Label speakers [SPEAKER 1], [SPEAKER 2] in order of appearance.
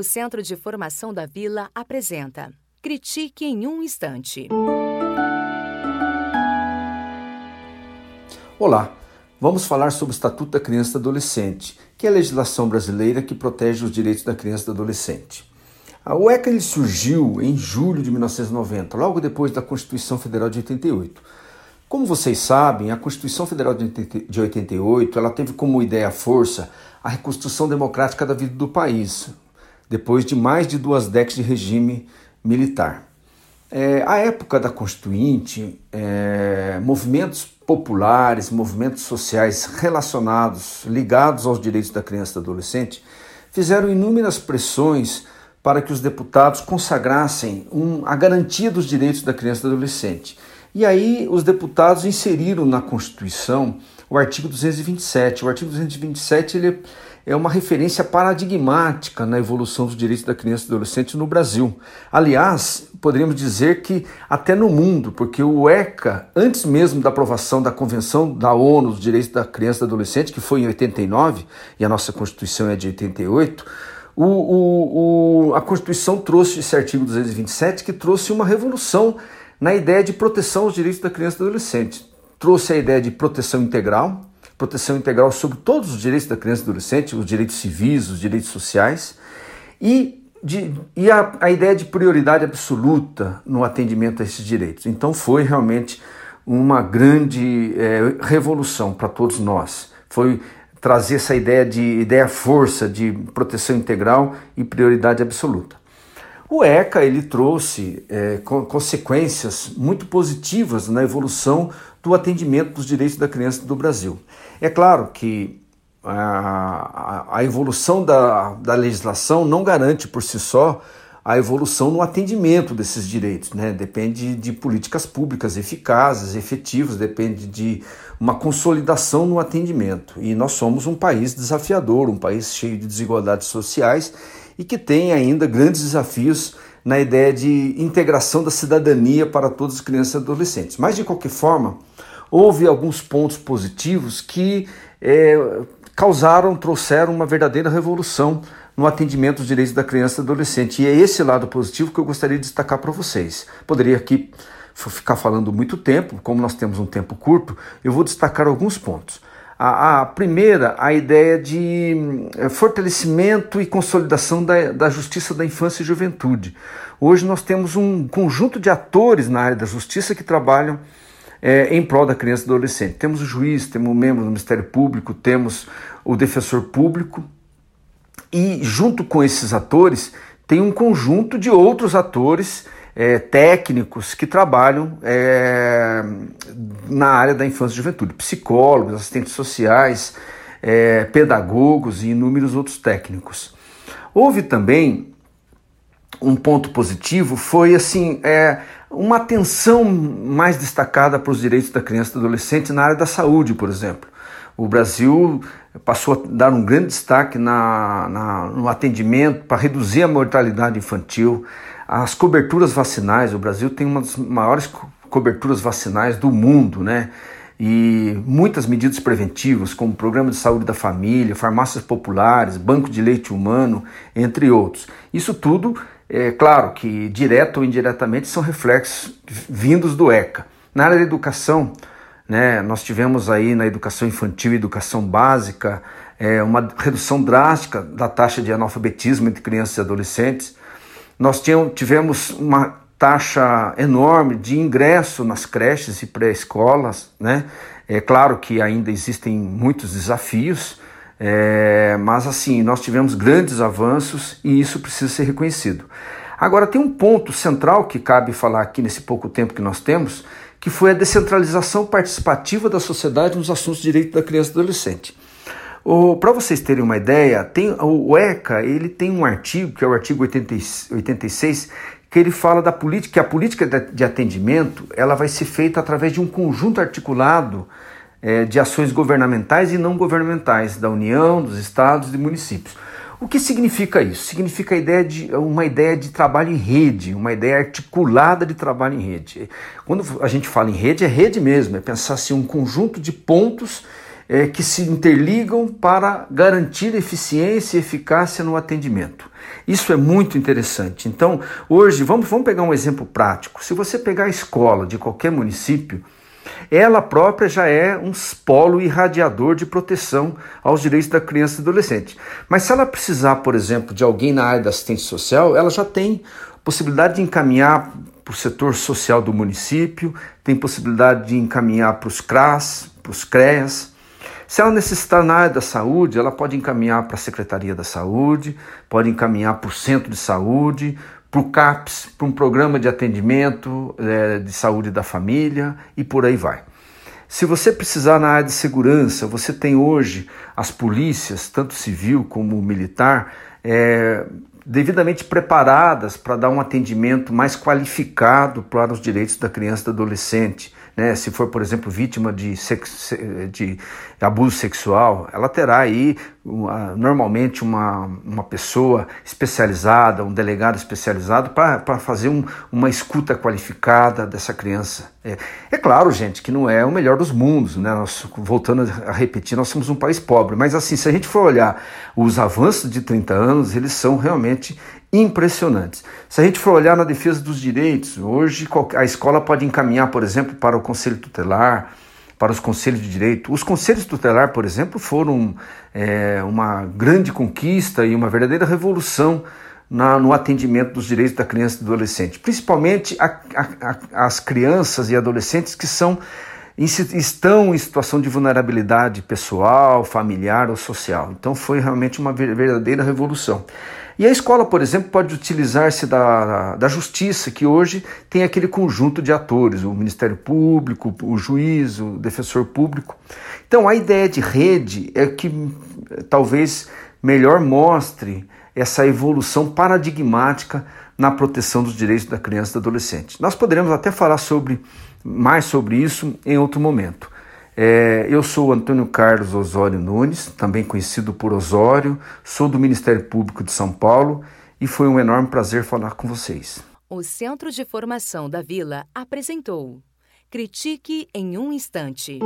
[SPEAKER 1] O Centro de Formação da Vila apresenta Critique em um Instante.
[SPEAKER 2] Olá, vamos falar sobre o Estatuto da Criança e do Adolescente, que é a legislação brasileira que protege os direitos da criança e do adolescente. O ECA ele surgiu em julho de 1990, logo depois da Constituição Federal de 88. Como vocês sabem, a Constituição Federal de 88 ela teve como ideia força a reconstrução democrática da vida do país, depois de mais de duas décadas de regime militar. É, a época da Constituinte, é, movimentos populares, movimentos sociais relacionados, ligados aos direitos da criança e do adolescente, fizeram inúmeras pressões para que os deputados consagrassem um, a garantia dos direitos da criança e do adolescente. E aí os deputados inseriram na Constituição o artigo 227. O artigo 227 ele é uma referência paradigmática na evolução dos direitos da criança e do adolescente no Brasil. Aliás, poderíamos dizer que até no mundo, porque o ECA, antes mesmo da aprovação da Convenção da ONU dos Direitos da Criança e do Adolescente, que foi em 89, e a nossa Constituição é de 88, o, o, o, a Constituição trouxe esse artigo 227 que trouxe uma revolução na ideia de proteção aos direitos da criança e do adolescente. Trouxe a ideia de proteção integral, proteção integral sobre todos os direitos da criança e do adolescente, os direitos civis, os direitos sociais, e, de, e a, a ideia de prioridade absoluta no atendimento a esses direitos. Então foi realmente uma grande é, revolução para todos nós. Foi trazer essa ideia de ideia força de proteção integral e prioridade absoluta. O ECA ele trouxe é, consequências muito positivas na evolução do atendimento dos direitos da criança do Brasil. É claro que a, a evolução da, da legislação não garante por si só a evolução no atendimento desses direitos, né? Depende de políticas públicas eficazes, efetivas, depende de uma consolidação no atendimento. E nós somos um país desafiador, um país cheio de desigualdades sociais e que tem ainda grandes desafios na ideia de integração da cidadania para todas as crianças e adolescentes. Mas, de qualquer forma, houve alguns pontos positivos que é, causaram, trouxeram uma verdadeira revolução no atendimento dos direitos da criança e do adolescente. E é esse lado positivo que eu gostaria de destacar para vocês. Poderia aqui ficar falando muito tempo, como nós temos um tempo curto, eu vou destacar alguns pontos. A, a primeira, a ideia de é, fortalecimento e consolidação da, da justiça da infância e juventude. Hoje nós temos um conjunto de atores na área da justiça que trabalham é, em prol da criança e do adolescente. Temos o juiz, temos o membro do Ministério Público, temos o defensor público e, junto com esses atores, tem um conjunto de outros atores é, técnicos que trabalham é, na área da infância e juventude, psicólogos, assistentes sociais, é, pedagogos e inúmeros outros técnicos. Houve também um ponto positivo, foi assim é, uma atenção mais destacada para os direitos da criança e do adolescente na área da saúde, por exemplo. O Brasil passou a dar um grande destaque na, na no atendimento para reduzir a mortalidade infantil, as coberturas vacinais, o Brasil tem uma das maiores coberturas vacinais do mundo, né? E muitas medidas preventivas, como Programa de Saúde da Família, farmácias populares, Banco de Leite Humano, entre outros. Isso tudo, é claro que direto ou indiretamente, são reflexos vindos do ECA. Na área da educação, né, nós tivemos aí na educação infantil e educação básica é, uma redução drástica da taxa de analfabetismo entre crianças e adolescentes. Nós tivemos uma taxa enorme de ingresso nas creches e pré-escolas, né? É claro que ainda existem muitos desafios, é, mas assim, nós tivemos grandes avanços e isso precisa ser reconhecido. Agora, tem um ponto central que cabe falar aqui nesse pouco tempo que nós temos, que foi a descentralização participativa da sociedade nos assuntos de direito da criança e do adolescente. Para vocês terem uma ideia, tem, o ECA ele tem um artigo, que é o artigo 80, 86, que ele fala da política, que a política de atendimento ela vai ser feita através de um conjunto articulado é, de ações governamentais e não governamentais da União, dos estados e municípios. O que significa isso? Significa ideia de, uma ideia de trabalho em rede, uma ideia articulada de trabalho em rede. Quando a gente fala em rede, é rede mesmo, é pensar assim, um conjunto de pontos é, que se interligam para garantir eficiência e eficácia no atendimento. Isso é muito interessante. Então, hoje, vamos, vamos pegar um exemplo prático. Se você pegar a escola de qualquer município, ela própria já é um polo irradiador de proteção aos direitos da criança e adolescente. Mas se ela precisar, por exemplo, de alguém na área da assistência social, ela já tem possibilidade de encaminhar para o setor social do município, tem possibilidade de encaminhar para os CRAS, para os CREAS. Se ela necessitar na área da saúde, ela pode encaminhar para a Secretaria da Saúde, pode encaminhar para o Centro de Saúde, para o CAPS, para um programa de atendimento é, de saúde da família e por aí vai. Se você precisar na área de segurança, você tem hoje as polícias, tanto civil como militar, é, devidamente preparadas para dar um atendimento mais qualificado para os direitos da criança e do adolescente. Né? Se for, por exemplo, vítima de, sex, de abuso sexual, ela terá aí uma, normalmente uma, uma pessoa especializada, um delegado especializado para fazer um, uma escuta qualificada dessa criança. É, é, claro, gente, que não é o melhor dos mundos, né? Nós, voltando a repetir, nós somos um país pobre, mas assim, se a gente for olhar os avanços de 30 anos, eles são realmente impressionantes. Se a gente for olhar na defesa dos direitos, hoje a escola pode encaminhar, por exemplo, para o conselho tutelar, para os conselhos de direito. Os conselhos tutelar, por exemplo, foram é, uma grande conquista e uma verdadeira revolução na, no atendimento dos direitos da criança e do adolescente, principalmente a, a, a, as crianças e adolescentes que são estão em situação de vulnerabilidade pessoal, familiar ou social. Então foi realmente uma verdadeira revolução. E a escola, por exemplo, pode utilizar-se da, da justiça, que hoje tem aquele conjunto de atores, o Ministério Público, o juiz, o defensor público. Então a ideia de rede é que talvez melhor mostre essa evolução paradigmática na proteção dos direitos da criança e do adolescente. Nós poderemos até falar sobre mais sobre isso em outro momento. É, eu sou Antônio Carlos Osório Nunes, também conhecido por Osório, sou do Ministério Público de São Paulo e foi um enorme prazer falar com vocês.
[SPEAKER 1] O Centro de Formação da Vila apresentou Critique em um Instante.